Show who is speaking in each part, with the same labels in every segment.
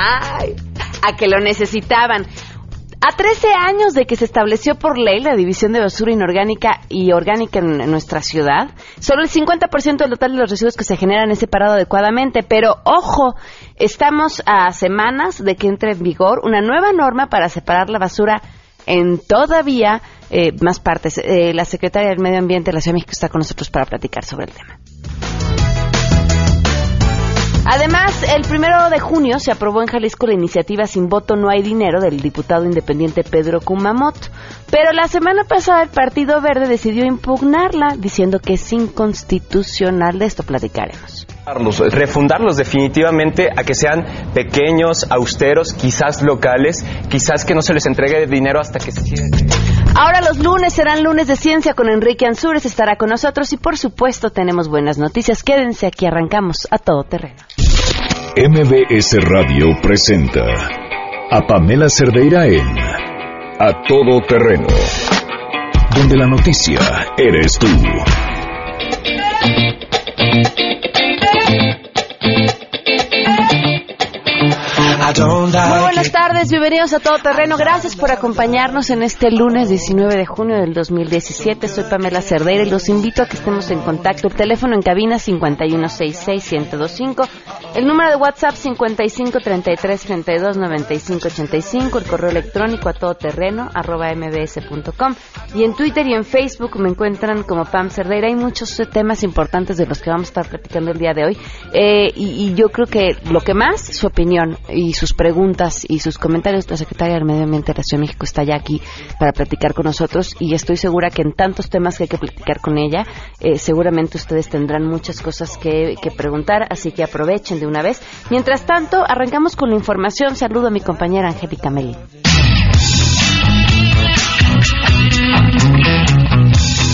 Speaker 1: a que lo necesitaban. A 13 años de que se estableció por ley la división de basura inorgánica y orgánica en, nuestra ciudad, solo el 50% del total de los residuos que se generan es separado adecuadamente. Pero ojo, estamos a semanas de que entre en vigor una nueva norma para separar la basura en todavía eh, más partes. Eh, la secretaria del Medio Ambiente de la Ciudad de México está con nosotros para platicar sobre el tema. Además, el primero de junio se aprobó en Jalisco la iniciativa Sin voto no hay dinero del diputado independiente Pedro Kumamoto. Pero la semana pasada el Partido Verde decidió impugnarla, diciendo que es inconstitucional. De esto platicaremos.
Speaker 2: Refundarlos definitivamente a que sean pequeños, austeros, quizás locales, quizás que no se les entregue dinero hasta que se
Speaker 1: Ahora los lunes serán lunes de ciencia con Enrique Ansures, estará con nosotros y por supuesto tenemos buenas noticias. Quédense aquí, arrancamos a todo terreno.
Speaker 3: MBS Radio presenta a Pamela Cerdeira en A Todo Terreno, donde la noticia eres tú.
Speaker 1: Muy buenas tardes, bienvenidos a Todo Terreno. Gracias por acompañarnos en este lunes 19 de junio del 2017. Soy Pamela Cerdeira y los invito a que estemos en contacto. El teléfono en cabina 5166125, el número de WhatsApp 5533329585, el correo electrónico a todoterreno arroba mbs.com y en Twitter y en Facebook me encuentran como Pam Cerdeira. Hay muchos temas importantes de los que vamos a estar platicando el día de hoy eh, y, y yo creo que lo que más, su opinión y sus preguntas y sus comentarios. La secretaria del Medio Ambiente de la Ciudad de México está ya aquí para platicar con nosotros y estoy segura que en tantos temas que hay que platicar con ella, eh, seguramente ustedes tendrán muchas cosas que, que preguntar, así que aprovechen de una vez. Mientras tanto, arrancamos con la información. Saludo a mi compañera Angélica Meli.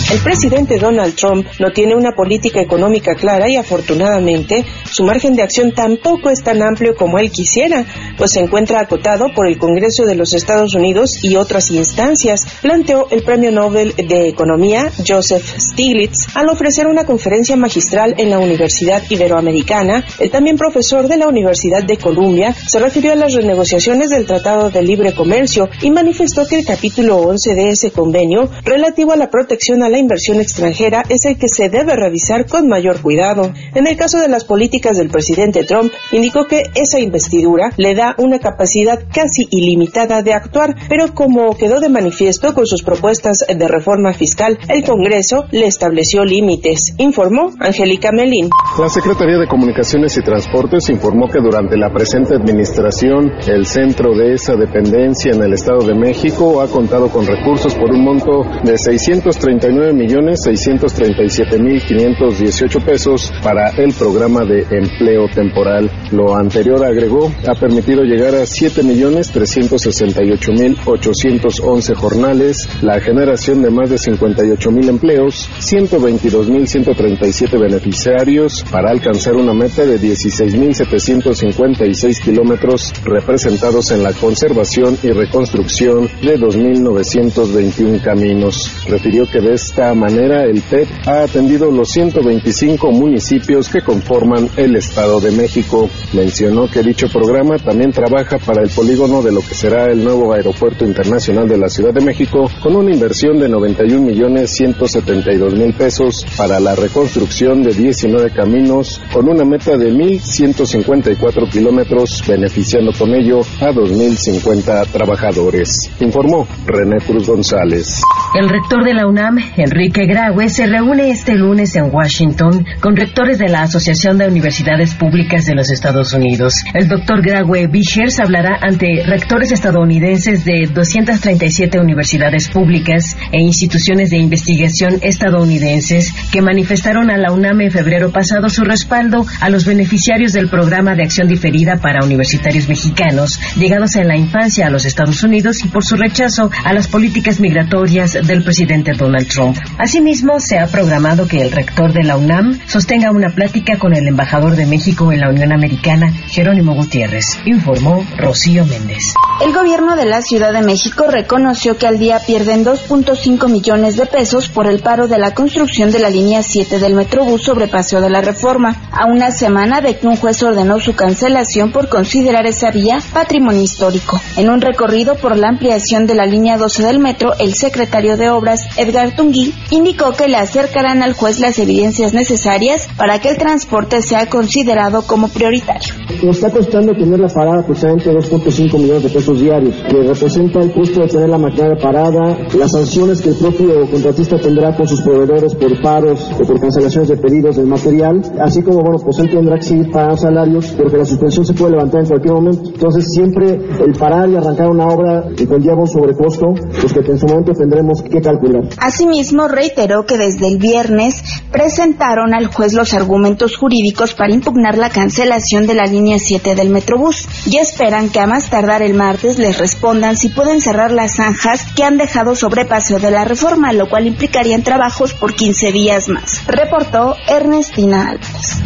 Speaker 4: El presidente Donald Trump no tiene una política económica clara y afortunadamente su margen de acción tampoco es tan amplio como él quisiera, pues se encuentra acotado por el Congreso de los Estados Unidos y otras instancias, planteó el premio Nobel de Economía Joseph Stiglitz al ofrecer una conferencia magistral en la Universidad Iberoamericana. El también profesor de la Universidad de Columbia se refirió a las renegociaciones del Tratado de Libre Comercio y manifestó que el capítulo 11 de ese convenio relativo a la protección a la inversión extranjera es el que se debe revisar con mayor cuidado. En el caso de las políticas del presidente Trump, indicó que esa investidura le da una capacidad casi ilimitada de actuar, pero como quedó de manifiesto con sus propuestas de reforma fiscal, el Congreso le estableció límites, informó Angélica Melín.
Speaker 5: La Secretaría de Comunicaciones y Transportes informó que durante la presente administración, el centro de esa dependencia en el Estado de México ha contado con recursos por un monto de 639 millones 637 mil 518 pesos para el programa de empleo temporal. Lo anterior agregó ha permitido llegar a 7 millones 368 mil 811 jornales, la generación de más de 58 mil empleos, 122 mil 137 beneficiarios para alcanzar una meta de 16 mil 756 kilómetros representados en la conservación y reconstrucción de 2.921 caminos. Refirió que de esta manera, el PET ha atendido los 125 municipios que conforman el Estado de México. Mencionó que dicho programa también trabaja para el polígono de lo que será el nuevo Aeropuerto Internacional de la Ciudad de México, con una inversión de 91 millones 172 mil pesos para la reconstrucción de 19 caminos, con una meta de 1.154 kilómetros, beneficiando con ello a 2.050 trabajadores. Informó René Cruz González.
Speaker 6: El rector de la UNAM, Enrique Graue, se reúne este lunes en Washington con rectores de la Asociación de Universidades Públicas de los Estados Unidos. El doctor Graue Bichers hablará ante rectores estadounidenses de 237 universidades públicas e instituciones de investigación estadounidenses que manifestaron a la UNAM en febrero pasado su respaldo a los beneficiarios del programa de acción diferida para universitarios mexicanos llegados en la infancia a los Estados Unidos y por su rechazo a las políticas migratorias del presidente Donald Trump. Asimismo, se ha programado que el rector de la UNAM sostenga una plática con el embajador de México en la Unión Americana, Jerónimo Gutiérrez, informó Rocío Méndez.
Speaker 7: El gobierno de la Ciudad de México reconoció que al día pierden 2.5 millones de pesos por el paro de la construcción de la línea 7 del Metrobús sobre Paseo de la Reforma, a una semana de que un juez ordenó su cancelación por considerar esa vía patrimonio histórico. En un recorrido por la ampliación de la línea 12 del metro, el secretario de Obras, Edgar Tungui, indicó que le acercarán al juez las evidencias necesarias para que el transporte sea considerado como prioritario.
Speaker 8: Nos está costando tener la parada aproximadamente 2.5 millones de pesos diarios, que representa el costo de tener la maquinaria parada, las sanciones que el propio contratista tendrá con sus proveedores por paros o por cancelaciones de pedidos del material, así como, bueno, pues él tendrá que seguir pagando salarios porque la suspensión se puede levantar en cualquier momento. Entonces, siempre el parar y arrancar una obra conlleva un sobrecosto, pues que en su momento tendremos que calcular.
Speaker 7: Asimismo, reiteró que desde el viernes presentaron al juez los argumentos jurídicos para impugnar la cancelación de la línea 7 del Metrobús y esperan que a más tardar el martes les respondan si pueden cerrar las zanjas que han dejado sobre Paseo de la Reforma, lo cual implicarían trabajos por 15 días más. Reportó Ernestina Álvarez.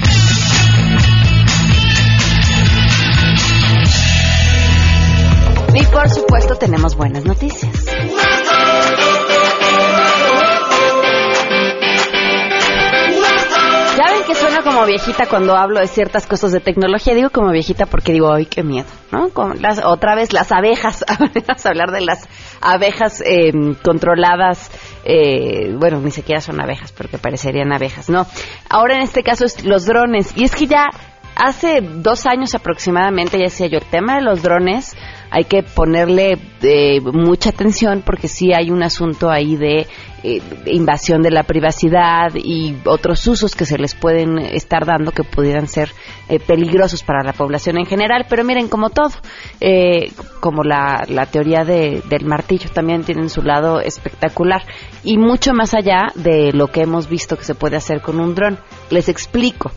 Speaker 1: Y por supuesto tenemos buenas noticias. Suena como viejita cuando hablo de ciertas cosas de tecnología. Digo como viejita porque digo, ay, qué miedo, ¿no? Como las, otra vez las abejas. A hablar de las abejas eh, controladas. Eh, bueno, ni siquiera son abejas porque parecerían abejas, ¿no? Ahora en este caso es los drones. Y es que ya hace dos años aproximadamente, ya decía yo, el tema de los drones hay que ponerle eh, mucha atención porque sí hay un asunto ahí de eh, invasión de la privacidad y otros usos que se les pueden estar dando que pudieran ser eh, peligrosos para la población en general. Pero miren, como todo, eh, como la, la teoría de, del martillo también tiene su lado espectacular y mucho más allá de lo que hemos visto que se puede hacer con un dron. Les explico.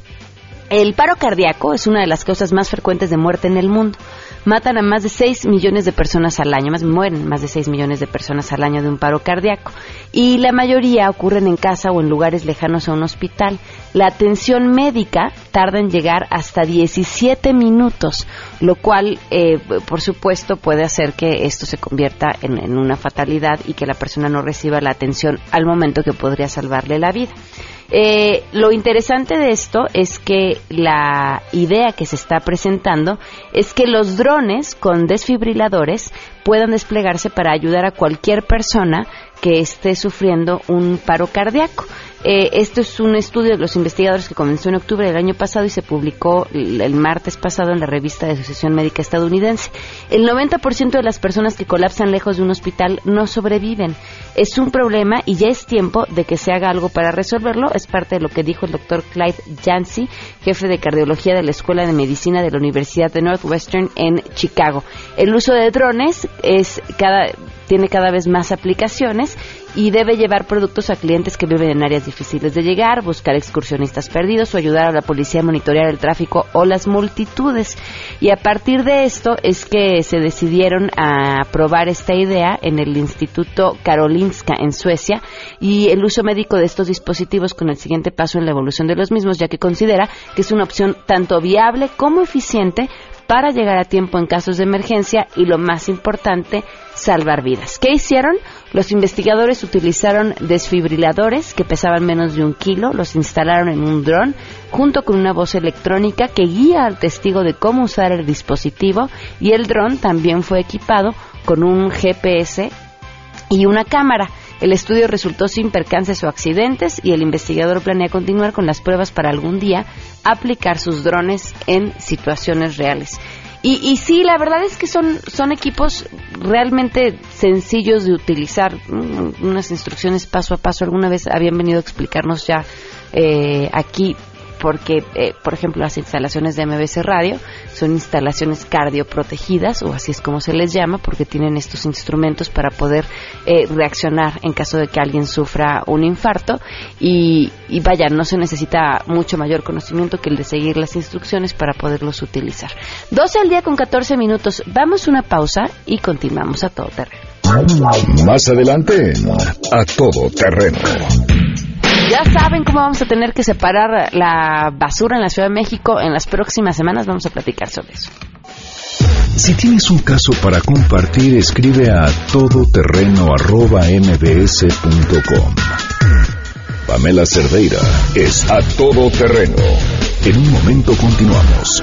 Speaker 1: El paro cardíaco es una de las causas más frecuentes de muerte en el mundo. Matan a más de 6 millones de personas al año, más mueren más de 6 millones de personas al año de un paro cardíaco. Y la mayoría ocurren en casa o en lugares lejanos a un hospital. La atención médica tarda en llegar hasta 17 minutos, lo cual, eh, por supuesto, puede hacer que esto se convierta en, en una fatalidad y que la persona no reciba la atención al momento que podría salvarle la vida. Eh, lo interesante de esto es que la idea que se está presentando es que los drones con desfibriladores puedan desplegarse para ayudar a cualquier persona que esté sufriendo un paro cardíaco. Eh, esto es un estudio de los investigadores que comenzó en octubre del año pasado y se publicó el, el martes pasado en la revista de Asociación Médica Estadounidense. El 90% de las personas que colapsan lejos de un hospital no sobreviven. Es un problema y ya es tiempo de que se haga algo para resolverlo. Es parte de lo que dijo el doctor Clyde Jancy, jefe de cardiología de la Escuela de Medicina de la Universidad de Northwestern en Chicago. El uso de drones es cada tiene cada vez más aplicaciones y debe llevar productos a clientes que viven en áreas difíciles de llegar, buscar excursionistas perdidos o ayudar a la policía a monitorear el tráfico o las multitudes. Y a partir de esto es que se decidieron a probar esta idea en el Instituto Karolinska en Suecia y el uso médico de estos dispositivos con el siguiente paso en la evolución de los mismos, ya que considera que es una opción tanto viable como eficiente para llegar a tiempo en casos de emergencia y lo más importante, salvar vidas. ¿Qué hicieron? Los investigadores utilizaron desfibriladores que pesaban menos de un kilo, los instalaron en un dron junto con una voz electrónica que guía al testigo de cómo usar el dispositivo y el dron también fue equipado con un GPS y una cámara. El estudio resultó sin percances o accidentes y el investigador planea continuar con las pruebas para algún día aplicar sus drones en situaciones reales. Y, y sí, la verdad es que son, son equipos realmente sencillos de utilizar, unas instrucciones paso a paso. Alguna vez habían venido a explicarnos ya eh, aquí porque, eh, por ejemplo, las instalaciones de MBC Radio son instalaciones cardioprotegidas, o así es como se les llama, porque tienen estos instrumentos para poder eh, reaccionar en caso de que alguien sufra un infarto. Y, y vaya, no se necesita mucho mayor conocimiento que el de seguir las instrucciones para poderlos utilizar. 12 al día con 14 minutos. Vamos una pausa y continuamos a todo terreno.
Speaker 3: Más adelante A Todo Terreno.
Speaker 1: Ya saben cómo vamos a tener que separar la basura en la Ciudad de México. En las próximas semanas vamos a platicar sobre eso.
Speaker 3: Si tienes un caso para compartir, escribe a todoterreno.mbs.com. Pamela Cerdeira es a todo terreno. En un momento continuamos.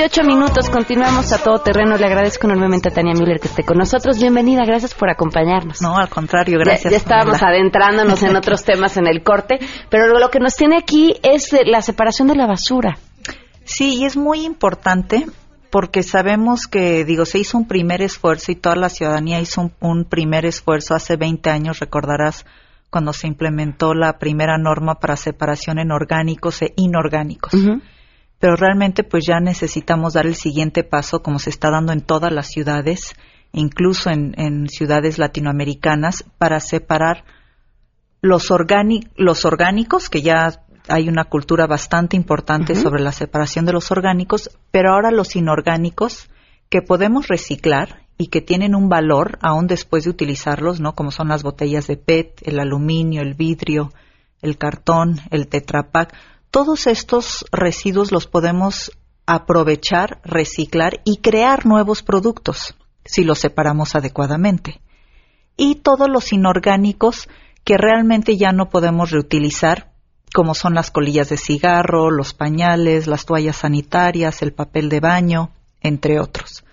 Speaker 1: 18 minutos. Continuamos a todo terreno. Le agradezco enormemente a Tania Müller que esté con nosotros. Bienvenida, gracias por acompañarnos.
Speaker 9: No, al contrario,
Speaker 1: Ya-
Speaker 9: gracias.
Speaker 1: Ya, estábamos
Speaker 9: Pamela.
Speaker 1: adentrándonos en otros temas en el corte, pero lo, lo que nos tiene aquí es eh, la separación de la basura.
Speaker 9: Sí, y es muy importante porque sabemos que, digo, se hizo un primer esfuerzo y toda la ciudadanía hizo un, un primer esfuerzo hace 20 años, recordarás, cuando se implementó la primera norma para separación en orgánicos e inorgánicos. Pero realmente pues ya necesitamos dar el siguiente paso como se está dando en todas las ciudades, incluso en, en ciudades latinoamericanas, para separar los, orgánicos, que ya hay una cultura bastante importante sobre la separación de los orgánicos, pero ahora los inorgánicos que podemos reciclar y que tienen un valor aún después de utilizarlos, ¿no? Como son las botellas de PET, el aluminio, el vidrio, el cartón, el tetrapack. Todos estos residuos los podemos aprovechar, reciclar y crear nuevos productos si los separamos adecuadamente. Y todos los inorgánicos que realmente ya no podemos reutilizar, como son las colillas de cigarro, los pañales, las toallas sanitarias, el papel de baño, entre otros.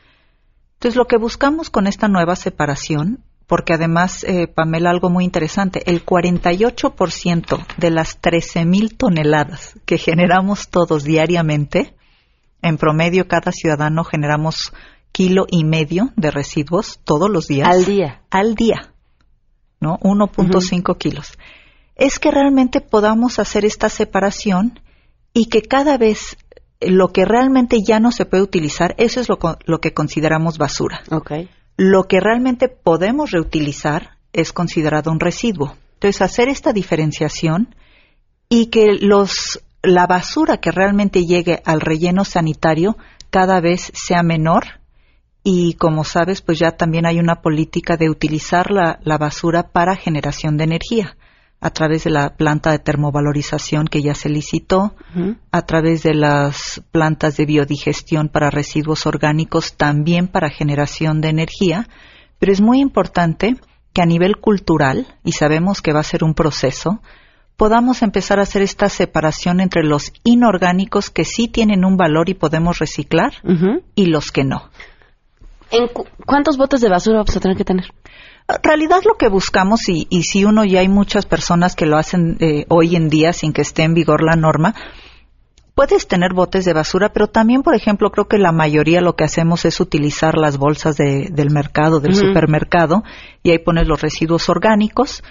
Speaker 9: Entonces, lo que buscamos con esta nueva separación, porque además, eh, Pamela, algo muy interesante, el 48% de las 13.000 toneladas que generamos todos diariamente, en promedio cada ciudadano generamos kilo y medio de residuos todos los días.
Speaker 1: Al día.
Speaker 9: Al día. ¿No? 1.5 kilos. Es que realmente podamos hacer esta separación y que cada vez lo que realmente ya no se puede utilizar, eso es lo, lo que consideramos basura.
Speaker 1: Okay.
Speaker 9: Lo que realmente podemos reutilizar es considerado un residuo. Entonces, hacer esta diferenciación y que los, la basura que realmente llegue al relleno sanitario cada vez sea menor y como sabes, pues ya también hay una política de utilizar la, la basura para generación de energía a través de la planta de termovalorización que ya se licitó, a través de las plantas de biodigestión para residuos orgánicos, también para generación de energía, pero es muy importante que a nivel cultural, y sabemos que va a ser un proceso, podamos empezar a hacer esta separación entre los inorgánicos que sí tienen un valor y podemos reciclar y los que no.
Speaker 1: ¿En cu- ¿Cuántos botes de basura vamos a tener que tener?
Speaker 9: Realidad lo que buscamos, y, y si uno ya hay muchas personas que lo hacen eh, hoy en día sin que esté en vigor la norma, puedes tener botes de basura, pero también, por ejemplo, creo que la mayoría lo que hacemos es utilizar las bolsas de- del mercado, del supermercado, y ahí pones los residuos orgánicos.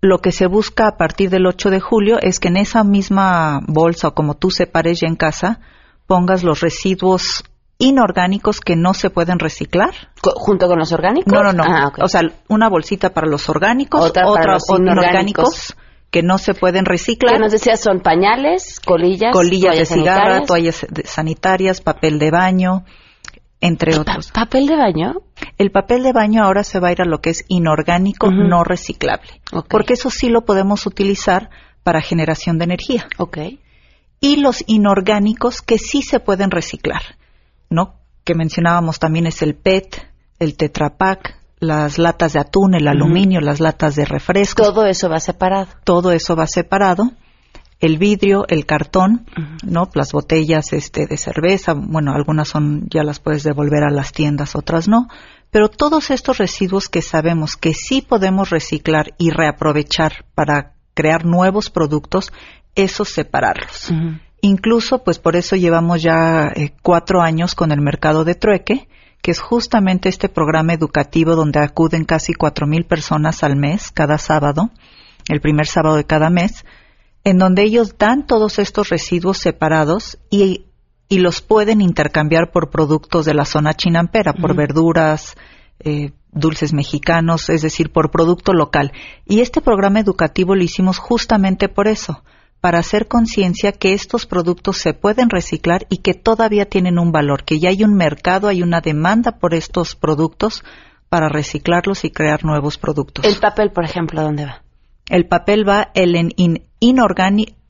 Speaker 9: Lo que se busca a partir del 8 de julio es que en esa misma bolsa o como tú separes ya en casa, pongas los residuos inorgánicos que no se pueden reciclar.
Speaker 1: ¿Junto con los orgánicos?
Speaker 9: No, no, no.
Speaker 1: Ah.
Speaker 9: O sea, una bolsita para los orgánicos,
Speaker 1: Otra para los inorgánicos.
Speaker 9: que no se pueden reciclar.
Speaker 1: ¿Qué nos decías? Son pañales, colillas,
Speaker 9: colillas de
Speaker 1: sanitarias.
Speaker 9: toallas de- sanitarias, papel de baño, entre otros.
Speaker 1: ¿Papel de baño?
Speaker 9: El papel de baño ahora se va a ir a lo que es inorgánico, no reciclable. Porque eso sí lo podemos utilizar para generación de energía.
Speaker 1: Ok.
Speaker 9: Y los inorgánicos que sí se pueden reciclar, ¿no? Que mencionábamos también es el PET, el Tetrapack, las latas de atún, el aluminio, las latas de refrescos.
Speaker 1: Todo eso va separado.
Speaker 9: Todo eso va separado. El vidrio, el cartón, ¿no? Las botellas este, de cerveza, bueno, algunas son, ya las puedes devolver a las tiendas, otras no. Pero todos estos residuos que sabemos que sí podemos reciclar y reaprovechar para crear nuevos productos, eso separarlos. Incluso, pues por eso llevamos ya eh, cuatro años con el mercado de trueque, que es justamente este programa educativo donde acuden casi cuatro mil personas al mes, cada sábado, el primer sábado de cada mes, en donde ellos dan todos estos residuos separados y, y los pueden intercambiar por productos de la zona chinampera, por verduras, eh, dulces mexicanos, es decir, por producto local. Y este programa educativo lo hicimos justamente por eso, para hacer conciencia que estos productos se pueden reciclar y que todavía tienen un valor, que ya hay un mercado, hay una demanda por estos productos para reciclarlos y crear nuevos productos.
Speaker 1: El papel, por ejemplo, ¿dónde va?
Speaker 9: El papel va el en in-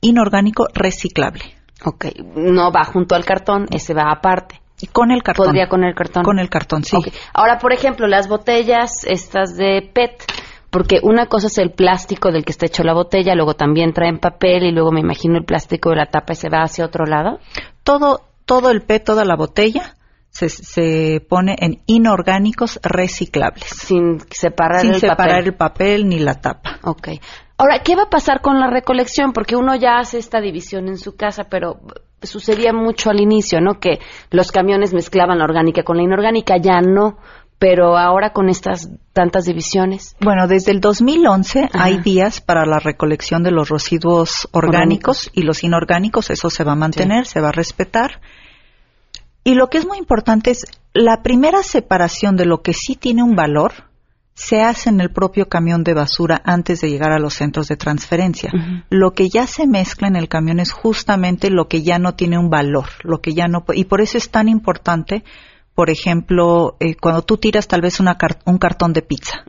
Speaker 9: inorgánico reciclable.
Speaker 1: Ok, no va junto al cartón, ese va aparte.
Speaker 9: Y con el cartón.
Speaker 1: ¿Podría con el cartón?
Speaker 9: Con el cartón, sí.
Speaker 1: Ahora, por ejemplo, las botellas estas de PET, porque una cosa es el plástico del que está hecho la botella, luego también traen papel y luego me imagino el plástico de la tapa y se va hacia otro lado.
Speaker 9: Todo, todo el PET, toda la botella, se, se pone en inorgánicos reciclables.
Speaker 1: Sin separar
Speaker 9: Sin
Speaker 1: el
Speaker 9: separar
Speaker 1: papel.
Speaker 9: el papel ni la tapa.
Speaker 1: Ok. Ahora, ¿qué va a pasar con la recolección? Porque uno ya hace esta división en su casa, pero sucedía mucho al inicio, ¿no? Que los camiones mezclaban la orgánica con la inorgánica, ya no. Pero ahora con estas tantas divisiones.
Speaker 9: Bueno, desde el 2011
Speaker 1: Ajá.
Speaker 9: hay días para la recolección de los residuos orgánicos y los inorgánicos, eso se va a mantener, se va a respetar. Y lo que es muy importante es la primera separación de lo que sí tiene un valor se hace en el propio camión de basura antes de llegar a los centros de transferencia. Lo que ya se mezcla en el camión es justamente lo que ya no tiene un valor, lo que ya no y por eso es tan importante, por ejemplo, eh, cuando tú tiras tal vez una car- un cartón de pizza,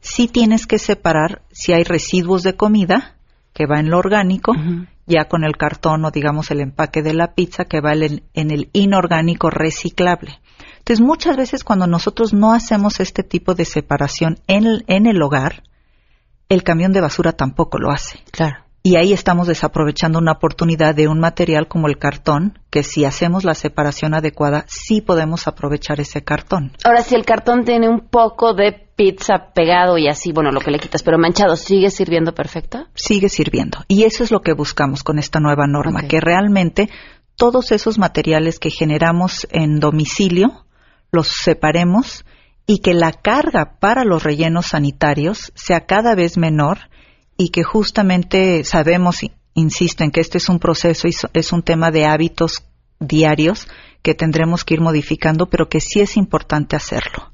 Speaker 9: sí tienes que separar si hay residuos de comida que va en lo orgánico, ya con el cartón o digamos el empaque de la pizza que va en, en el inorgánico reciclable. Entonces muchas veces cuando nosotros no hacemos este tipo de separación en el, en el hogar, el camión de basura tampoco lo hace.
Speaker 1: Claro.
Speaker 9: Y ahí estamos desaprovechando una oportunidad de un material como el cartón, que si hacemos la separación adecuada, sí podemos aprovechar ese cartón.
Speaker 1: Ahora, si el cartón tiene un poco de pizza pegado y así, bueno, lo que le quitas, pero manchado, ¿sigue sirviendo perfecto?
Speaker 9: sigue sirviendo. Y eso es lo que buscamos con esta nueva norma, que realmente todos esos materiales que generamos en domicilio los separemos y que la carga para los rellenos sanitarios sea cada vez menor y que justamente sabemos, insisto, en que este es un proceso y es un tema de hábitos diarios que tendremos que ir modificando, pero que sí es importante hacerlo.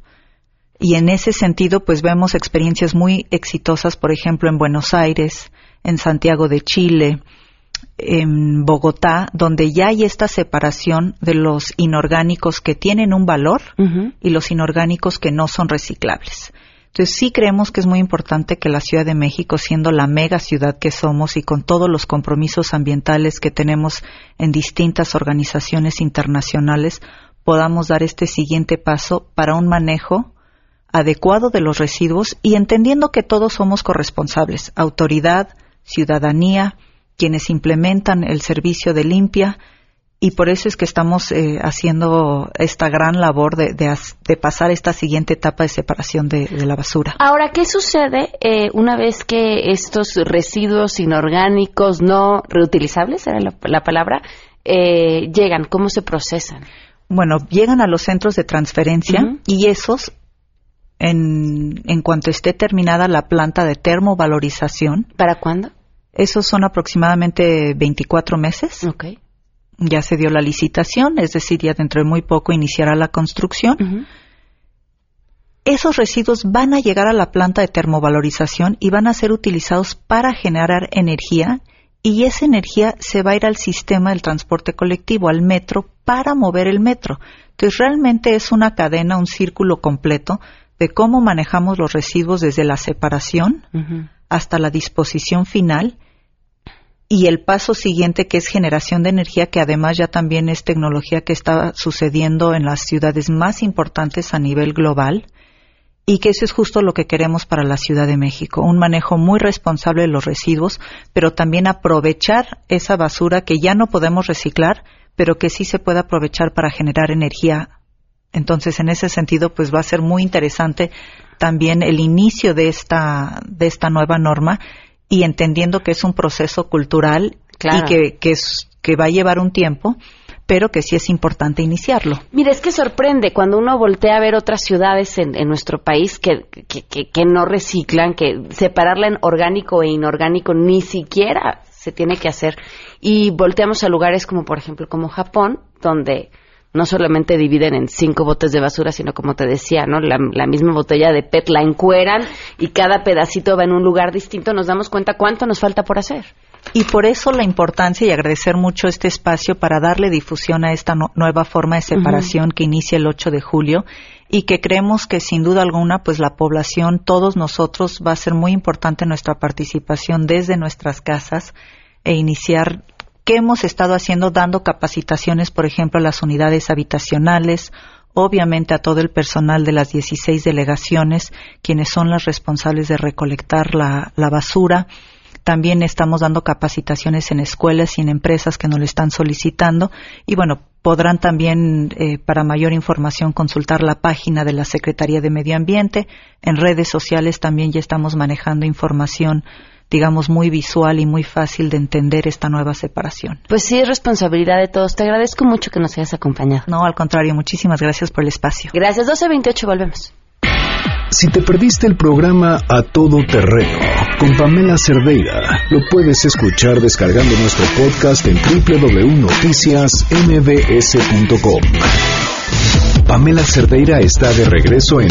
Speaker 9: Y en ese sentido, pues vemos experiencias muy exitosas, por ejemplo, en Buenos Aires, en Santiago de Chile, en Bogotá, donde ya hay esta separación de los inorgánicos que tienen un valor y los inorgánicos que no son reciclables. Entonces sí creemos que es muy importante que la Ciudad de México, siendo la mega ciudad que somos y con todos los compromisos ambientales que tenemos en distintas organizaciones internacionales, podamos dar este siguiente paso para un manejo adecuado de los residuos y entendiendo que todos somos corresponsables, autoridad, ciudadanía, quienes implementan el servicio de limpia y por eso es que estamos eh, haciendo esta gran labor de, de as- de pasar esta siguiente etapa de separación de, de la basura.
Speaker 1: Ahora, ¿qué sucede eh, una vez que estos residuos inorgánicos no reutilizables, era la, la palabra, eh, llegan? ¿Cómo se procesan?
Speaker 9: Bueno, llegan a los centros de transferencia y esos, en, en cuanto esté terminada la planta de termovalorización,
Speaker 1: ¿Para cuándo?
Speaker 9: esos son aproximadamente 24 meses.
Speaker 1: Ok.
Speaker 9: Ya se dio la licitación, es decir, ya dentro de muy poco iniciará la construcción. Esos residuos van a llegar a la planta de termovalorización y van a ser utilizados para generar energía y esa energía se va a ir al sistema del transporte colectivo, al metro, para mover el metro. Entonces realmente es una cadena, un círculo completo de cómo manejamos los residuos desde la separación hasta la disposición final y el paso siguiente que es generación de energía que además ya también es tecnología que está sucediendo en las ciudades más importantes a nivel global y que eso es justo lo que queremos para la Ciudad de México, un manejo muy responsable de los residuos, pero también aprovechar esa basura que ya no podemos reciclar, pero que sí se puede aprovechar para generar energía. Entonces, en ese sentido, pues va a ser muy interesante también el inicio de esta de esta nueva norma y entendiendo que es un proceso cultural
Speaker 1: Claro.
Speaker 9: y que, que, es, que va a llevar un tiempo, pero que sí es importante iniciarlo.
Speaker 1: Mira, es que sorprende cuando uno voltea a ver otras ciudades en, en nuestro país que, que, que- que no reciclan, que separarla en orgánico e inorgánico ni siquiera se tiene que hacer. Y volteamos a lugares como, por ejemplo, como Japón, donde no solamente dividen en cinco botes de basura, sino como te decía, ¿no? La, la misma botella de PET la encueran y cada pedacito va en un lugar distinto. Nos damos cuenta cuánto nos falta por hacer.
Speaker 9: Y por eso la importancia y agradecer mucho este espacio para darle difusión a esta no- nueva forma de separación que inicia el 8 de julio y que creemos que sin duda alguna pues la población, todos nosotros va a ser muy importante nuestra participación desde nuestras casas e iniciar qué hemos estado haciendo dando capacitaciones, por ejemplo, a las unidades habitacionales, obviamente a todo el personal de las 16 delegaciones, quienes son las responsables de recolectar la, la basura. También estamos dando capacitaciones en escuelas y en empresas que nos lo están solicitando. Y bueno, podrán también, eh, para mayor información, consultar la página de la Secretaría de Medio Ambiente. En redes sociales también ya estamos manejando información, digamos, muy visual y muy fácil de entender esta nueva separación.
Speaker 1: Pues sí, es responsabilidad de todos. Te agradezco mucho que nos hayas acompañado.
Speaker 9: No, al contrario, muchísimas gracias por el espacio.
Speaker 1: Gracias. 12.28, volvemos.
Speaker 3: Si te perdiste el programa A Todo Terreno con Pamela Cerdeira, lo puedes escuchar descargando nuestro podcast en www.noticiasmbs.com. Pamela Cerdeira está de regreso en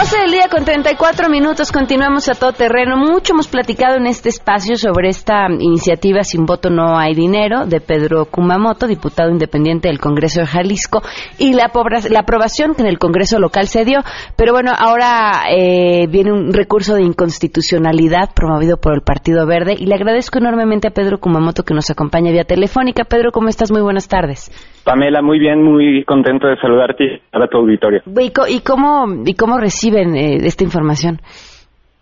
Speaker 1: 12 del día con 34 minutos, continuamos a todo terreno. Mucho hemos platicado en este espacio sobre esta iniciativa Sin voto no hay dinero de Pedro Kumamoto, diputado independiente del Congreso de Jalisco, y la, la aprobación que en el Congreso local se dio. Pero bueno, ahora eh, viene un recurso de inconstitucionalidad promovido por el Partido Verde y le agradezco enormemente a Pedro Kumamoto que nos acompaña vía telefónica. Pedro, ¿cómo estás? Muy buenas tardes.
Speaker 10: Pamela, muy bien, muy contento de saludarte y a tu auditorio.
Speaker 1: ¿Y, co- y cómo, y cómo reciben eh, esta información?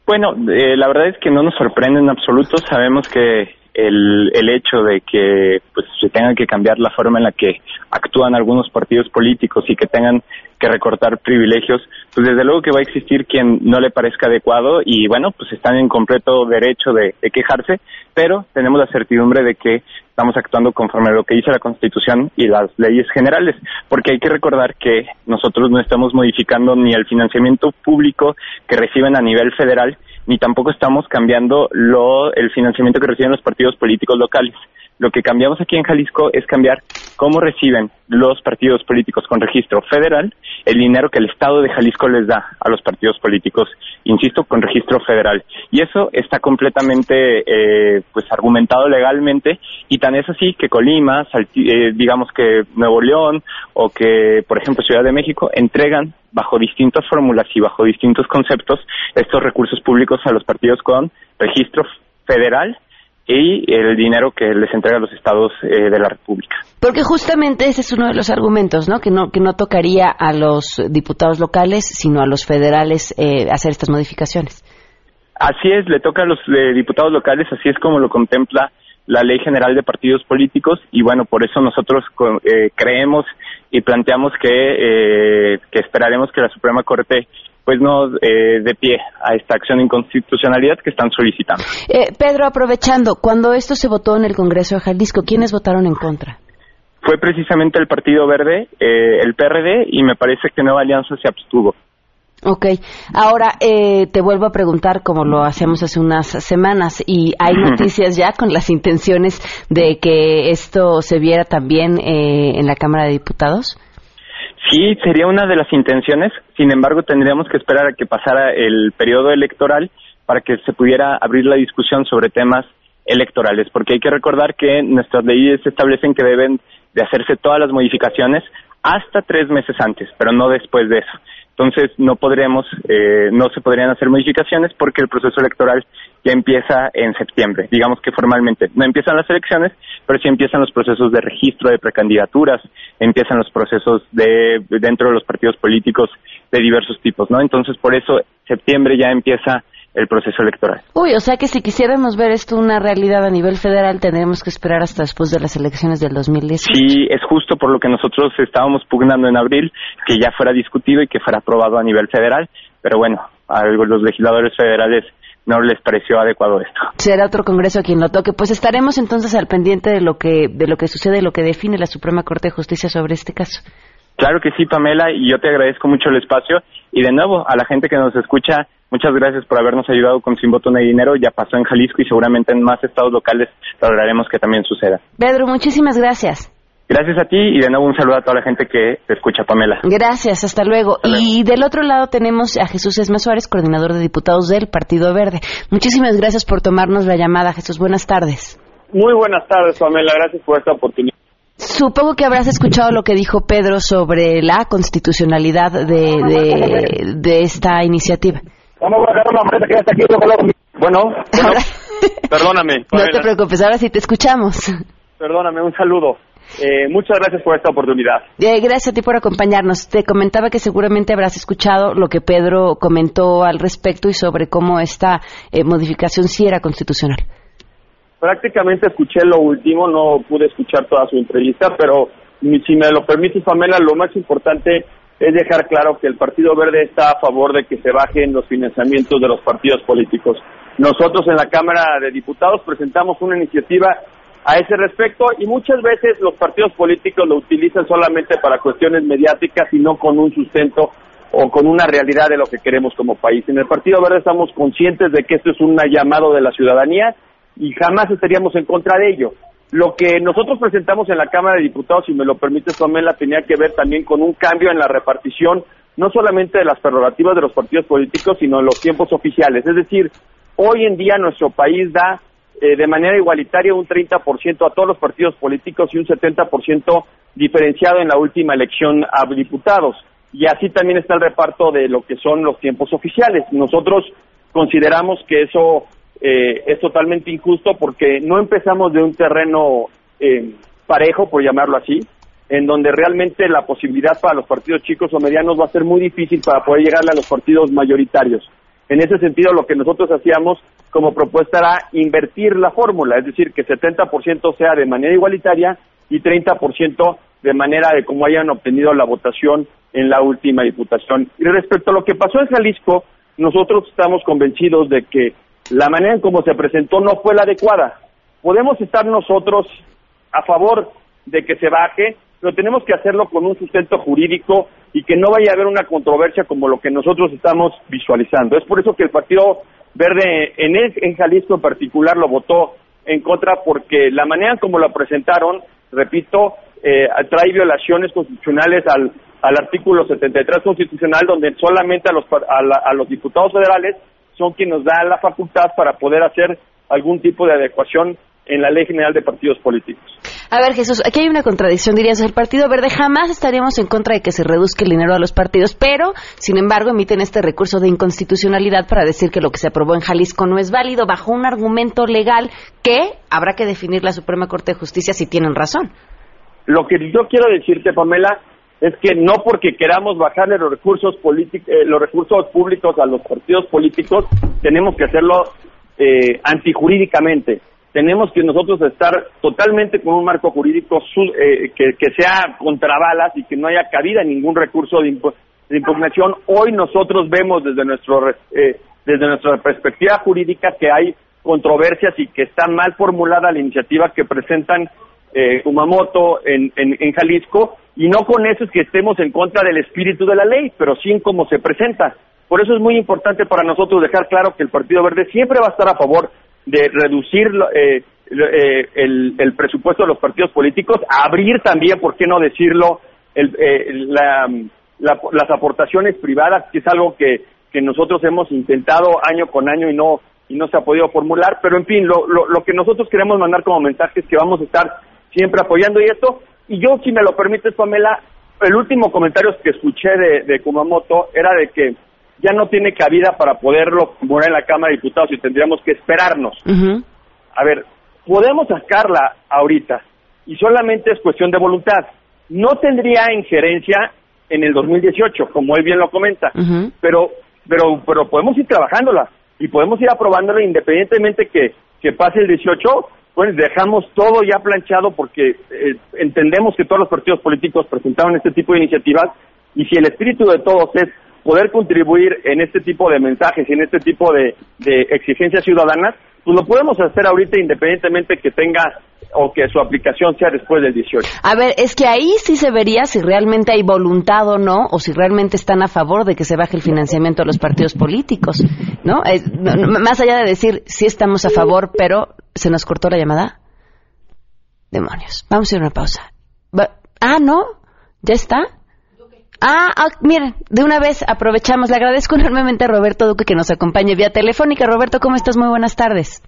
Speaker 10: Bueno, eh, la verdad es que no nos sorprende en absoluto. Sabemos que el, el hecho de que pues, se tenga que cambiar la forma en la que actúan algunos partidos políticos y que tengan que recortar privilegios, pues desde luego que va a existir quien no le parezca adecuado y bueno, pues están en completo derecho de, de quejarse, pero tenemos la certidumbre de que estamos actuando conforme a lo que dice la Constitución y las leyes generales, porque hay que recordar que nosotros no estamos modificando ni el financiamiento público que reciben a nivel federal, ni tampoco estamos cambiando lo, el financiamiento que reciben los partidos políticos locales. Lo que cambiamos aquí en Jalisco es cambiar cómo reciben los partidos políticos con registro federal el dinero que el Estado de Jalisco les da a los partidos políticos, insisto, con registro federal. Y eso está completamente eh, pues argumentado legalmente y tan es así que Colima, eh, digamos que Nuevo León o que, por ejemplo, Ciudad de México entregan bajo distintas fórmulas y bajo distintos conceptos estos recursos públicos a los partidos con registro federal y el dinero que les entrega a los estados eh, de la República.
Speaker 1: Porque justamente ese es uno de los argumentos, ¿no? Que no, que no tocaría a los diputados locales, sino a los federales eh, hacer estas modificaciones.
Speaker 10: Así es, le toca a los eh, diputados locales, así es como lo contempla la Ley General de Partidos Políticos y bueno, por eso nosotros eh, creemos y planteamos que, eh, que esperaremos que la Suprema Corte pues no eh, dé pie a esta acción de inconstitucionalidad que están solicitando.
Speaker 1: Eh, Pedro, aprovechando, cuando esto se votó en el Congreso de Jalisco, ¿quiénes votaron en contra?
Speaker 10: Fue precisamente el Partido Verde, eh, el PRD y me parece que Nueva Alianza se abstuvo.
Speaker 1: Ok, ahora eh, te vuelvo a preguntar como lo hacíamos hace unas semanas y hay noticias ya con las intenciones de que esto se viera también eh, en la Cámara de Diputados.
Speaker 10: Sí, sería una de las intenciones, sin embargo tendríamos que esperar a que pasara el periodo electoral para que se pudiera abrir la discusión sobre temas electorales, porque hay que recordar que nuestras leyes establecen que deben de hacerse todas las modificaciones hasta tres meses antes, pero no después de eso. Entonces no podremos, eh, no se podrían hacer modificaciones porque el proceso electoral ya empieza en septiembre. Digamos que formalmente no empiezan las elecciones, pero sí empiezan los procesos de registro de precandidaturas, empiezan los procesos de dentro de los partidos políticos de diversos tipos, ¿no? Entonces por eso septiembre ya empieza el proceso electoral.
Speaker 1: Uy, o sea que si quisiéramos ver esto una realidad a nivel federal, tendremos que esperar hasta después de las elecciones del 2018.
Speaker 10: Sí, es justo por lo que nosotros estábamos pugnando en abril, que ya fuera discutido y que fuera aprobado a nivel federal, pero bueno, a los legisladores federales no les pareció adecuado esto.
Speaker 1: Será otro congreso quien lo toque. Pues estaremos entonces al pendiente de lo que de lo que sucede, lo que define la Suprema Corte de Justicia sobre este caso.
Speaker 10: Claro que sí, Pamela, y yo te agradezco mucho el espacio. Y de nuevo, a la gente que nos escucha, muchas gracias por habernos ayudado con Sin Voto No hay Dinero. Ya pasó en Jalisco y seguramente en más estados locales lograremos que también suceda.
Speaker 1: Pedro, muchísimas gracias.
Speaker 10: Gracias a ti y de nuevo un saludo a toda la gente que te escucha, Pamela.
Speaker 1: Gracias, hasta luego. Y del otro lado tenemos a Jesús Esma Suárez, coordinador de diputados del Partido Verde. Muchísimas gracias por tomarnos la llamada, Jesús. Buenas tardes.
Speaker 11: Muy buenas tardes, Pamela. Gracias por esta oportunidad.
Speaker 1: Supongo que habrás escuchado lo que dijo Pedro sobre la constitucionalidad de, de, de esta iniciativa.
Speaker 11: Vamos a una maleta que aquí. Bueno, bueno, perdóname.
Speaker 1: No te preocupes, ahora sí te escuchamos.
Speaker 11: Perdóname, un saludo. Eh, muchas gracias por esta oportunidad.
Speaker 1: Eh, gracias a ti por acompañarnos. Te comentaba que seguramente habrás escuchado lo que Pedro comentó al respecto y sobre cómo esta eh, modificación sí era constitucional.
Speaker 11: Prácticamente escuché lo último, no pude escuchar toda su entrevista, pero si me lo permites, Pamela, lo más importante es dejar claro que el Partido Verde está a favor de que se bajen los financiamientos de los partidos políticos. Nosotros en la Cámara de Diputados presentamos una iniciativa a ese respecto y muchas veces los partidos políticos lo utilizan solamente para cuestiones mediáticas y no con un sustento o con una realidad de lo que queremos como país. En el Partido Verde estamos conscientes de que esto es un llamado de la ciudadanía y jamás estaríamos en contra de ello. Lo que nosotros presentamos en la Cámara de Diputados, si me lo permites, Pamela, tenía que ver también con un cambio en la repartición, no solamente de las prerrogativas de los partidos políticos, sino en los tiempos oficiales. Es decir, hoy en día nuestro país da eh, de manera igualitaria un 30% a todos los partidos políticos y un 70% diferenciado en la última elección a diputados. Y así también está el reparto de lo que son los tiempos oficiales. Nosotros consideramos que eso eh, es totalmente injusto porque no empezamos de un terreno eh, parejo, por llamarlo así, en donde realmente la posibilidad para los partidos chicos o medianos va a ser muy difícil para poder llegarle a los partidos mayoritarios. En ese sentido, lo que nosotros hacíamos como propuesta era invertir la fórmula, es decir, que 70% sea de manera igualitaria y 30% de manera de cómo hayan obtenido la votación en la última diputación. Y respecto a lo que pasó en Jalisco, nosotros estamos convencidos de que la manera en cómo se presentó no fue la adecuada. Podemos estar nosotros a favor de que se baje, pero tenemos que hacerlo con un sustento jurídico y que no vaya a haber una controversia como lo que nosotros estamos visualizando. Es por eso que el Partido Verde en, el- en Jalisco en particular lo votó en contra porque la manera en como lo presentaron, repito, eh, trae violaciones constitucionales al, artículo 73 constitucional donde solamente a los, a, la- a los diputados federales son quienes nos dan la facultad para poder hacer algún tipo de adecuación en la Ley General de Partidos Políticos.
Speaker 1: A ver, Jesús, aquí hay una contradicción, dirías, el Partido Verde jamás estaríamos en contra de que se reduzca el dinero a los partidos, pero, sin embargo, emiten este recurso de inconstitucionalidad para decir que lo que se aprobó en Jalisco no es válido bajo un argumento legal que habrá que definir la Suprema Corte de Justicia si tienen razón.
Speaker 11: Lo que yo quiero decirte, Pamela, es que no porque queramos bajarle los recursos políticos, los recursos públicos a los partidos políticos, tenemos que hacerlo eh, antijurídicamente. Tenemos que nosotros estar totalmente con un marco jurídico su- eh, que, que sea contra balas y que no haya cabida ningún recurso de, impu- de impugnación. Hoy nosotros vemos desde nuestro eh, desde nuestra perspectiva jurídica que hay controversias y que está mal formulada la iniciativa que presentan eh, Kumamoto en, en, en Jalisco y no con eso es que estemos en contra del espíritu de la ley, pero sí en cómo se presenta. Por eso es muy importante para nosotros dejar claro que el Partido Verde siempre va a estar a favor de reducir eh, eh, el, el presupuesto de los partidos políticos, abrir también, ¿por qué no decirlo?, el, eh, la- la- las aportaciones privadas, que es algo que, que nosotros hemos intentado año con año y no y no se ha podido formular, pero en fin, lo, lo, lo que nosotros queremos mandar como mensaje es que vamos a estar siempre apoyando y esto, y yo, si me lo permites, Pamela, el último comentario que escuché de, de Kumamoto era de que ya no tiene cabida para poderlo formular en la Cámara de Diputados y tendríamos que esperarnos. A ver, podemos sacarla ahorita y solamente es cuestión de voluntad. No tendría injerencia en el 2018, como él bien lo comenta, pero, pero, pero podemos ir trabajándola. y podemos ir aprobándolo independientemente que, que pase el 18, pues dejamos todo ya planchado porque eh, entendemos que todos los partidos políticos presentaron este tipo de iniciativas y si el espíritu de todos es poder contribuir en este tipo de mensajes y en este tipo de, de exigencias ciudadanas, pues lo podemos hacer ahorita independientemente que tenga o que su aplicación sea después del 18.
Speaker 1: A ver, es que ahí sí se vería si realmente hay voluntad o no, o si realmente están a favor de que se baje el financiamiento a los partidos políticos, ¿no? Eh, más allá de decir sí estamos a favor, pero se nos cortó la llamada. Demonios. Vamos a ir a una pausa. Va- ah, ¿no? ¿Ya está? Ah, ah, miren, de una vez aprovechamos. Le agradezco enormemente a Roberto Duque que nos acompañe vía telefónica. Roberto, ¿cómo estás? Muy buenas tardes.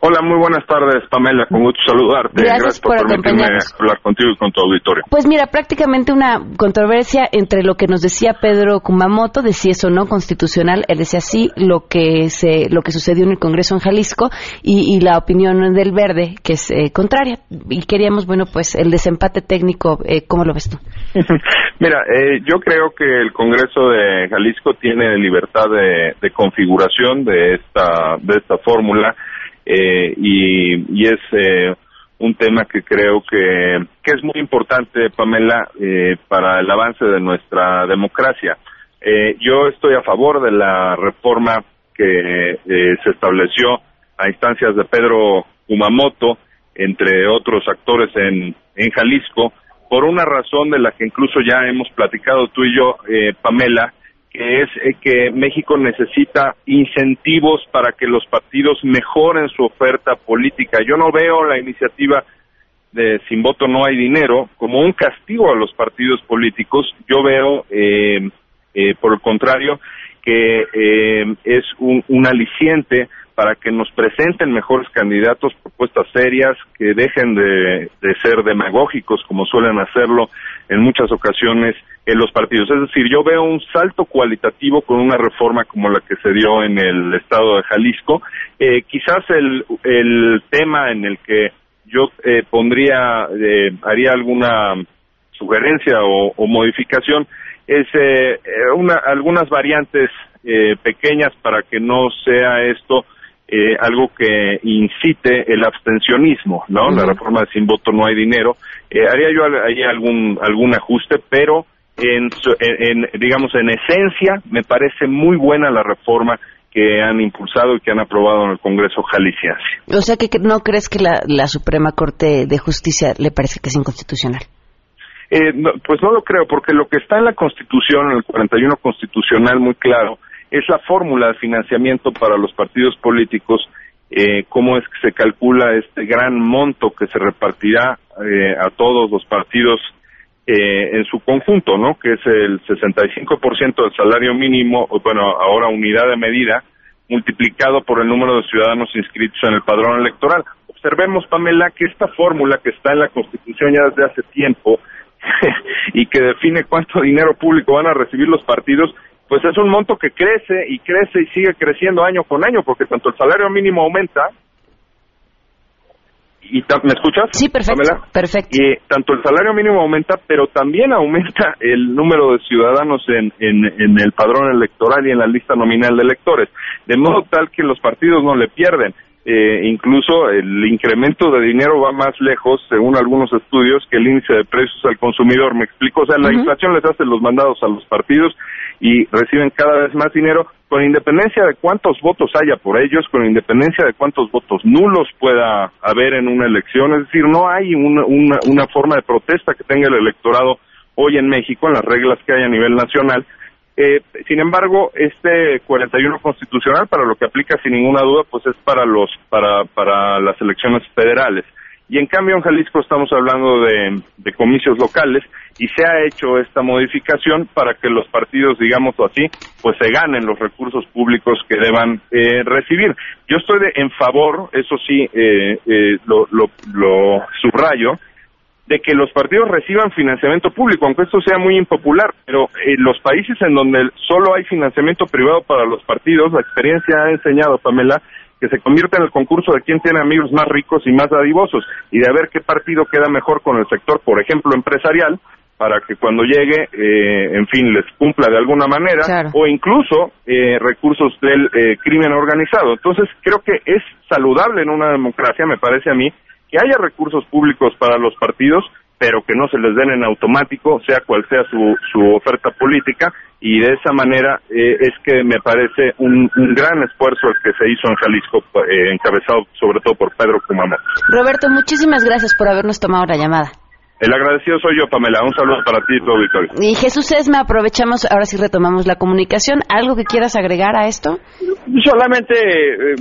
Speaker 12: Hola, muy buenas tardes, Pamela. Con gusto saludarte.
Speaker 1: Gracias por
Speaker 12: permitirme hablar contigo y con tu auditorio.
Speaker 1: Pues mira, prácticamente una controversia entre lo que nos decía Pedro Kumamoto de si es o no constitucional, él decía sí, lo que se, lo que sucedió en el Congreso en Jalisco y, y la opinión del Verde que es eh, contraria. Y queríamos, bueno, pues el desempate técnico, eh, ¿cómo lo ves tú?
Speaker 12: Mira, eh, yo creo que el Congreso de Jalisco tiene libertad de, de configuración de esta de esta fórmula eh, y, y es eh, un tema que creo que, que es muy importante, Pamela, eh, para el avance de nuestra democracia. Eh, yo estoy a favor de la reforma que eh, se estableció a instancias de Pedro Kumamoto, entre otros actores en, en Jalisco, por una razón de la que incluso ya hemos platicado tú y yo, eh, Pamela, que es eh, que México necesita incentivos para que los partidos mejoren su oferta política. Yo no veo la iniciativa de sin voto no hay dinero como un castigo a los partidos políticos. Yo veo, eh, eh, por el contrario, que eh, es un, aliciente para que nos presenten mejores candidatos, propuestas serias, que dejen de, de ser demagógicos como suelen hacerlo en muchas ocasiones en los partidos. Es decir, yo veo un salto cualitativo con una reforma como la que se dio en el estado de Jalisco. Eh, quizás el, el tema en el que yo eh, pondría, eh, haría alguna sugerencia o, o modificación es eh, eh, una, algunas variantes eh, pequeñas para que no sea esto eh, algo que incite el abstencionismo, ¿no? La reforma de sin voto no hay dinero. Eh, haría yo ahí algún algún ajuste, pero en, en, en, digamos en esencia me parece muy buena la reforma que han impulsado y que han aprobado en el Congreso jalisciense.
Speaker 1: O sea, que que no crees que la, la Suprema Corte de Justicia le parece que es inconstitucional.
Speaker 12: Eh, no, pues no lo creo, porque lo que está en la Constitución, en el 41 constitucional, muy claro, es la fórmula de financiamiento para los partidos políticos, eh, cómo es que se calcula este gran monto que se repartirá eh, a todos los partidos eh, en su conjunto, ¿no? Que es el 65% del salario mínimo, bueno, ahora unidad de medida, multiplicado por el número de ciudadanos inscritos en el padrón electoral. Observemos, Pamela, que esta fórmula que está en la Constitución ya desde hace tiempo y que define cuánto dinero público van a recibir los partidos, pues es un monto que crece y crece y sigue creciendo año con año, porque tanto el salario mínimo aumenta, y ¿me escuchas?
Speaker 1: Sí, perfecto.
Speaker 12: Pamela?
Speaker 1: Perfecto.
Speaker 12: Y tanto el salario mínimo aumenta, pero también aumenta el número de ciudadanos en, en, en el padrón electoral y en la lista nominal de electores, de modo tal que los partidos no le pierden. Eh, incluso el incremento de dinero va más lejos, según algunos estudios, que el índice de precios al consumidor. Me explico, o sea, la inflación les hace los mandados a los partidos y reciben cada vez más dinero, con independencia de cuántos votos haya por ellos, con independencia de cuántos votos nulos pueda haber en una elección. Es decir, no hay una, una, una forma de protesta que tenga el electorado hoy en México, en las reglas que hay a nivel nacional. Eh, sin embargo, este 41 constitucional, para lo que aplica sin ninguna duda, pues es para los para para las elecciones federales. Y en cambio en Jalisco estamos hablando de, comicios locales y se ha hecho esta modificación para que los partidos, digamos así, pues se ganen los recursos públicos que deban eh, recibir. Yo estoy de- en favor, eso sí, eh, eh, lo, lo, lo subrayo, de que los partidos reciban financiamiento público, aunque esto sea muy impopular, pero en los países en donde solo hay financiamiento privado para los partidos, la experiencia ha enseñado, Pamela, que se convierte en el concurso de quién tiene amigos más ricos y más dadivosos, y de a ver qué partido queda mejor con el sector, por ejemplo, empresarial, para que cuando llegue, eh, en fin, les cumpla de alguna manera,
Speaker 1: Claro.
Speaker 12: o incluso eh, recursos del eh, crimen organizado. Entonces, creo que es saludable en una democracia, me parece a mí, que haya recursos públicos para los partidos, pero que no se les den en automático, sea cual sea su, su oferta política, y de esa manera eh, es que me parece un, un gran esfuerzo el que se hizo en Jalisco, eh, encabezado sobre todo por Pedro Kumamoto.
Speaker 1: Roberto, muchísimas gracias por habernos tomado la llamada.
Speaker 12: El agradecido soy yo, Pamela. Un saludo para ti y tu auditorio.
Speaker 1: Y Jesús Esma, aprovechamos, ahora sí retomamos la comunicación. ¿Algo que quieras agregar a esto?
Speaker 11: Solamente eh,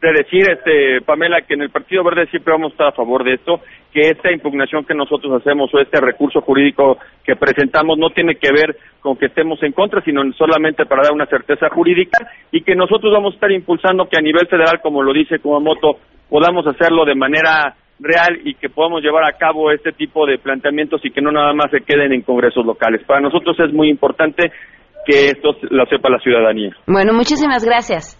Speaker 11: de decir, este, Pamela, que en el Partido Verde siempre vamos a estar a favor de esto, que esta impugnación que nosotros hacemos o este recurso jurídico que presentamos no tiene que ver con que estemos en contra, sino solamente para dar una certeza jurídica y que nosotros vamos a estar impulsando que a nivel federal, como lo dice Kumamoto, podamos hacerlo de manera real y que podamos llevar a cabo este tipo de planteamientos y que no nada más se queden en congresos locales. Para nosotros es muy importante que esto lo sepa la ciudadanía.
Speaker 1: Bueno, muchísimas gracias.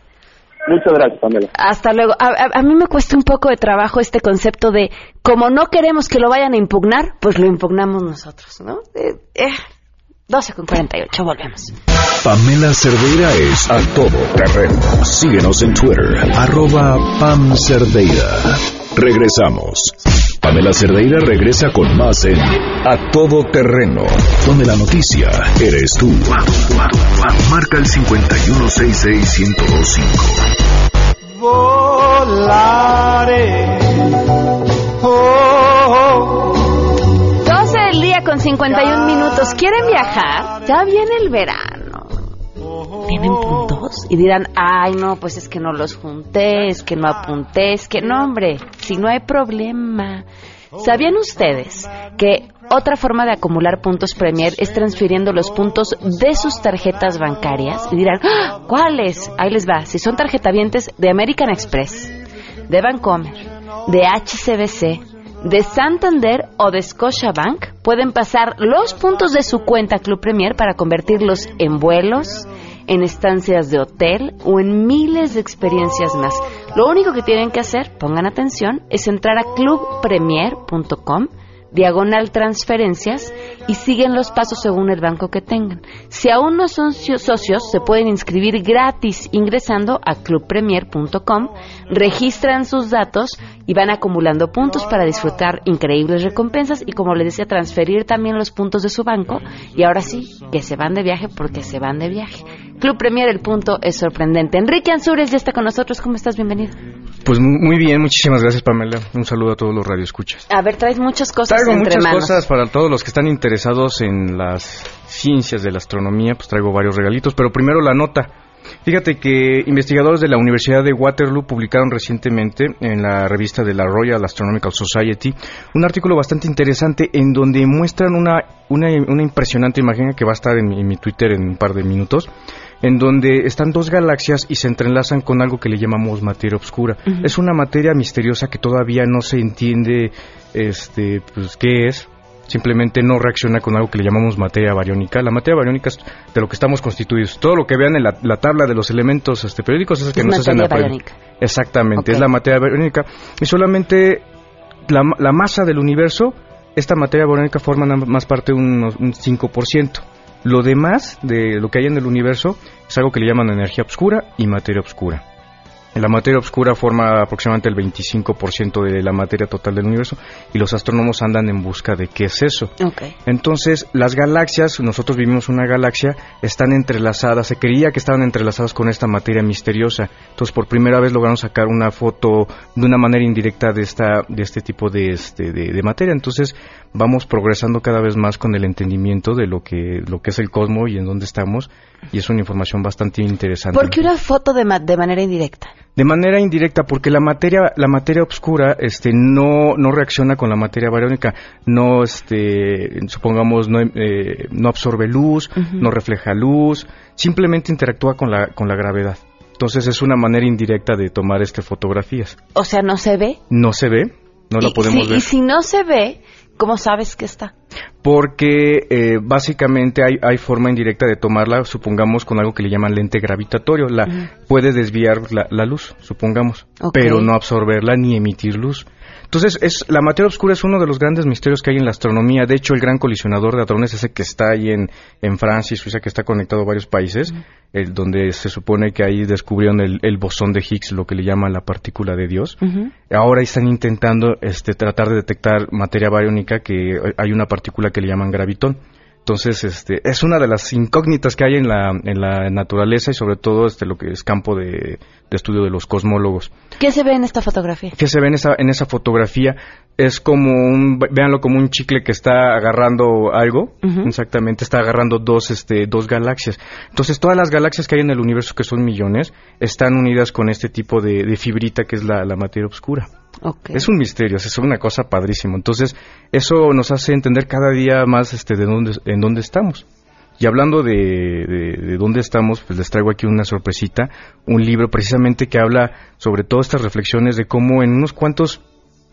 Speaker 11: Muchas gracias, Pamela.
Speaker 1: Hasta luego. A, a- a mí me cuesta un poco de trabajo este concepto de como no queremos que lo vayan a impugnar, pues lo impugnamos nosotros, ¿no? Eh, eh, 12 con 48, volvemos.
Speaker 3: Pamela Cerdeira es a todo terreno. Síguenos en Twitter, arroba Pam Cerdeira. Regresamos. Pamela Cerdeira regresa con más en A Todo Terreno, donde la noticia eres tú. Marca el 5166125.
Speaker 13: Volare. Oh,
Speaker 1: 12 del día con 51 minutos. ¿Quieren viajar? Ya viene el verano. ¿Tienen Y dirán, ay, no, pues es que no los junté, es que no apunté, es que no, hombre, si no hay problema. ¿Sabían ustedes que otra forma de acumular puntos Premier es transfiriendo los puntos de sus tarjetas bancarias? Y dirán, "Ah, ¿cuáles? Ahí les va. Si son tarjetavientes de American Express, de Bancomer, de HCBC, de Santander o de Scotiabank, pueden pasar los puntos de su cuenta Club Premier para convertirlos en vuelos, en estancias de hotel o en miles de experiencias más. Lo único que tienen que hacer, pongan atención, es entrar a clubpremier.com diagonal transferencias y siguen los pasos según el banco que tengan. Si aún no son cio- socios, se pueden inscribir gratis ingresando a clubpremier.com, registran sus datos y van acumulando puntos para disfrutar increíbles recompensas y como les decía, transferir también los puntos de su banco y ahora sí, que se van de viaje porque se van de viaje. Club Premier, el punto es sorprendente. Enrique Ansures ya está con nosotros. ¿Cómo estás? Bienvenido.
Speaker 14: Pues mu- muy bien, muchísimas gracias Pamela. Un saludo a todos los radioescuchas.
Speaker 1: A ver, traes muchas cosas
Speaker 14: Traigo
Speaker 1: entre
Speaker 14: muchas
Speaker 1: manos.
Speaker 14: cosas para todos los que están interesados en las ciencias de la astronomía, pues traigo varios regalitos, pero primero la nota. Fíjate que investigadores de la Universidad de Waterloo publicaron recientemente en la revista de la Royal Astronomical Society un artículo bastante interesante en donde muestran una, una, una impresionante imagen que va a estar en, mi- en mi Twitter en un par de minutos, en donde están dos galaxias y se entrelazan con algo que le llamamos materia oscura. Es una materia misteriosa que todavía no se entiende este, pues, qué es. Simplemente no reacciona con algo que le llamamos materia bariónica. La materia bariónica es de lo que estamos constituidos. Todo lo que vean en la, la tabla de los elementos este, periódicos es que nos hacen
Speaker 1: materia
Speaker 14: aprender.
Speaker 1: bariónica.
Speaker 14: Exactamente, es la materia bariónica. Y solamente la, la masa del universo, esta materia bariónica forma nada más parte de un, un 5%. Lo demás de lo que hay en el universo es algo que le llaman energía oscura y materia oscura. La materia oscura forma aproximadamente el 25% de la materia total del universo y los astrónomos andan en busca de qué es eso. Entonces, las galaxias, nosotros vivimos una galaxia, están entrelazadas, se creía que estaban entrelazadas con esta materia misteriosa. Entonces, por primera vez lograron sacar una foto de una manera indirecta de esta de este tipo de este de, de materia. Entonces, vamos progresando cada vez más con el entendimiento de lo que lo que es el cosmos y en dónde estamos y es una información bastante interesante.
Speaker 1: ¿Por qué una foto de, ma- de manera indirecta?
Speaker 14: De manera indirecta, porque la materia, la materia oscura, este, no, no reacciona con la materia bariónica, no, este, supongamos, no, eh, no absorbe luz, no refleja luz, simplemente interactúa con la, con la gravedad. Entonces es una manera indirecta de tomar este fotografías.
Speaker 1: O sea, no se ve.
Speaker 14: No se ve, no la podemos
Speaker 1: si-
Speaker 14: ver.
Speaker 1: Y si no se ve, ¿cómo sabes que está?
Speaker 14: Porque eh, básicamente hay, hay forma indirecta de tomarla, supongamos, con algo que le llaman lente gravitatorio. La, Puede desviar la, la luz, supongamos, pero no absorberla ni emitir luz. Entonces, es, la materia oscura es uno de los grandes misterios que hay en la astronomía. De hecho, el gran colisionador de hadrones, ese que está ahí en, en Francia y Suiza, que está conectado a varios países, el, donde se supone que ahí descubrieron el, el bosón de Higgs, lo que le llaman la partícula de Dios. Ahora están intentando este, tratar de detectar materia bariónica, que hay una partícula que le llaman gravitón. Entonces, este, es una de las incógnitas que hay en la, en la naturaleza y sobre todo este, lo que es campo de, de estudio de los cosmólogos.
Speaker 1: ¿Qué se ve en esta fotografía?
Speaker 14: ¿Qué se ve en esa, en esa fotografía? Es como un, véanlo como un chicle que está agarrando algo, exactamente, está agarrando dos, este, dos galaxias. Entonces, todas las galaxias que hay en el universo, que son millones, están unidas con este tipo de, de fibrita que es la, la materia oscura. Es un misterio, es una cosa padrísima. Entonces, eso nos hace entender cada día más este, de dónde, en dónde estamos. Y hablando de, de, de dónde estamos, pues les traigo aquí una sorpresita, un libro precisamente que habla sobre todas estas reflexiones de cómo en unos cuantos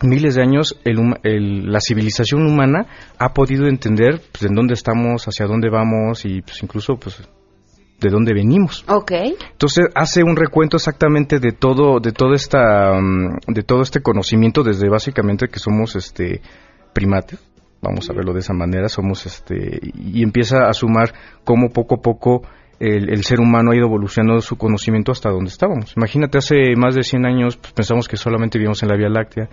Speaker 14: miles de años el el- la civilización humana ha podido entender pues, en dónde estamos, hacia dónde vamos y pues, incluso pues, de dónde venimos.
Speaker 1: Ok.
Speaker 14: Entonces hace un recuento exactamente de todo, de toda esta, mm, de todo este conocimiento desde básicamente que somos este primates, vamos a verlo de esa manera, somos este y empieza a sumar cómo poco a poco el, el ser humano ha ido evolucionando su conocimiento hasta donde estábamos. Imagínate hace más de 100 años pues, pensamos que solamente vivíamos en la Vía Láctea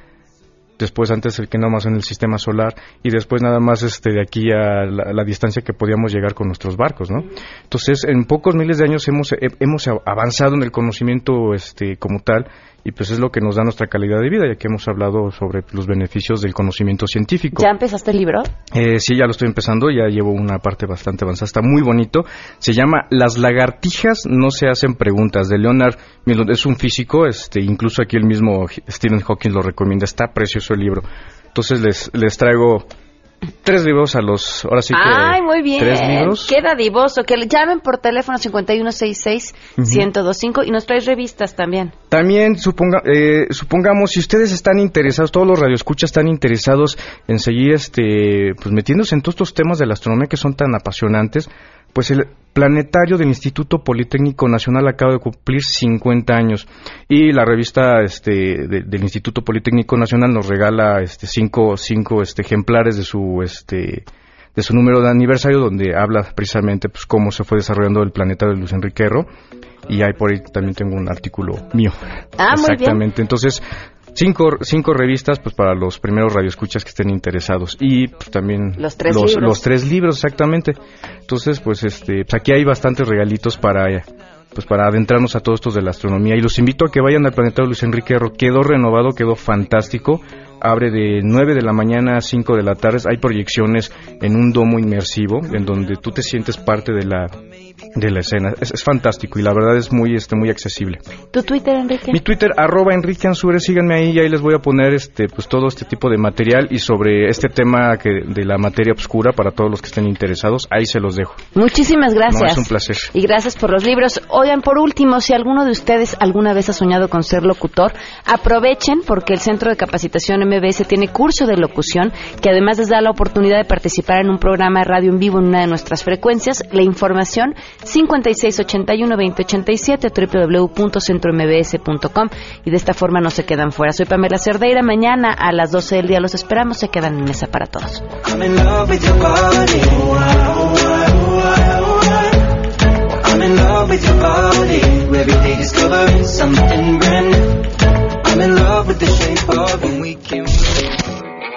Speaker 14: después antes el que nada más en el sistema solar y después nada más este de aquí a la, la distancia que podíamos llegar con nuestros barcos, ¿no? Entonces, en pocos miles de años hemos he- hemos avanzado en el conocimiento este como tal y pues es lo que nos da nuestra calidad de vida, ya que hemos hablado sobre los beneficios del conocimiento científico.
Speaker 1: ¿Ya empezaste el libro?
Speaker 14: Eh, sí, ya lo estoy empezando, ya llevo una parte bastante avanzada, está muy bonito. Se llama Las lagartijas no se hacen preguntas, de Leonard. Es un físico, este, incluso aquí el mismo Stephen Hawking lo recomienda, está precioso el libro. Entonces les, les traigo tres libros a los, ahora sí que...
Speaker 1: Ay, muy bien.
Speaker 14: Tres libros.
Speaker 1: Qué dadivoso. Que le llamen por teléfono 5166-1025 y nos traes revistas también.
Speaker 14: También suponga, eh, supongamos si ustedes están interesados, todos los radioescuchas están interesados en seguir este, pues metiéndose en todos estos temas de la astronomía que son tan apasionantes, pues el planetario del Instituto Politécnico Nacional acaba de cumplir 50 años y la revista este, de- del Instituto Politécnico Nacional nos regala este cinco, cinco este, ejemplares de su este de su número de aniversario donde habla precisamente pues cómo se fue desarrollando el planetario de Luis Enrique Erro y ahí por ahí también tengo un artículo mío.
Speaker 1: Ah, muy bien.
Speaker 14: Exactamente. Entonces, cinco, cinco revistas pues para los primeros radioescuchas que estén interesados y pues, también
Speaker 1: Los tres
Speaker 14: los,
Speaker 1: libros.
Speaker 14: los tres libros exactamente. Entonces, pues este pues aquí hay bastantes regalitos para eh, pues para adentrarnos a todos estos de la astronomía y los invito a que vayan al planetario Luis Enrique Erro. Quedó renovado, quedó fantástico. Abre de 9 de la mañana a 5 de la tarde. Hay proyecciones en un domo inmersivo en donde tú te sientes parte de la de la escena. Es, es fantástico y la verdad es muy este muy accesible.
Speaker 1: ¿Tu Twitter, Enrique?
Speaker 14: Mi Twitter, arroba Enrique Ansure, síganme ahí y ahí les voy a poner este, pues todo este tipo de material y sobre este tema que, de la materia oscura para todos los que estén interesados, ahí se los dejo.
Speaker 1: Muchísimas gracias.
Speaker 14: No, es un placer.
Speaker 1: Y gracias por los libros. Oigan, por último, si alguno de ustedes alguna vez ha soñado con ser locutor, aprovechen porque el Centro de Capacitación MBS tiene curso de locución que además les da la oportunidad de participar en un programa de radio en vivo en una de nuestras frecuencias. La información 5681-2087 o www.centrombs.com y de esta forma no se quedan fuera. Soy Pamela Cerdeira. Mañana a las 12 del día los esperamos. Se quedan en mesa para todos.
Speaker 13: I'm in love with your body. I'm in love with your body. Every day discovering something brand new. I'm in love with the shape of when we can.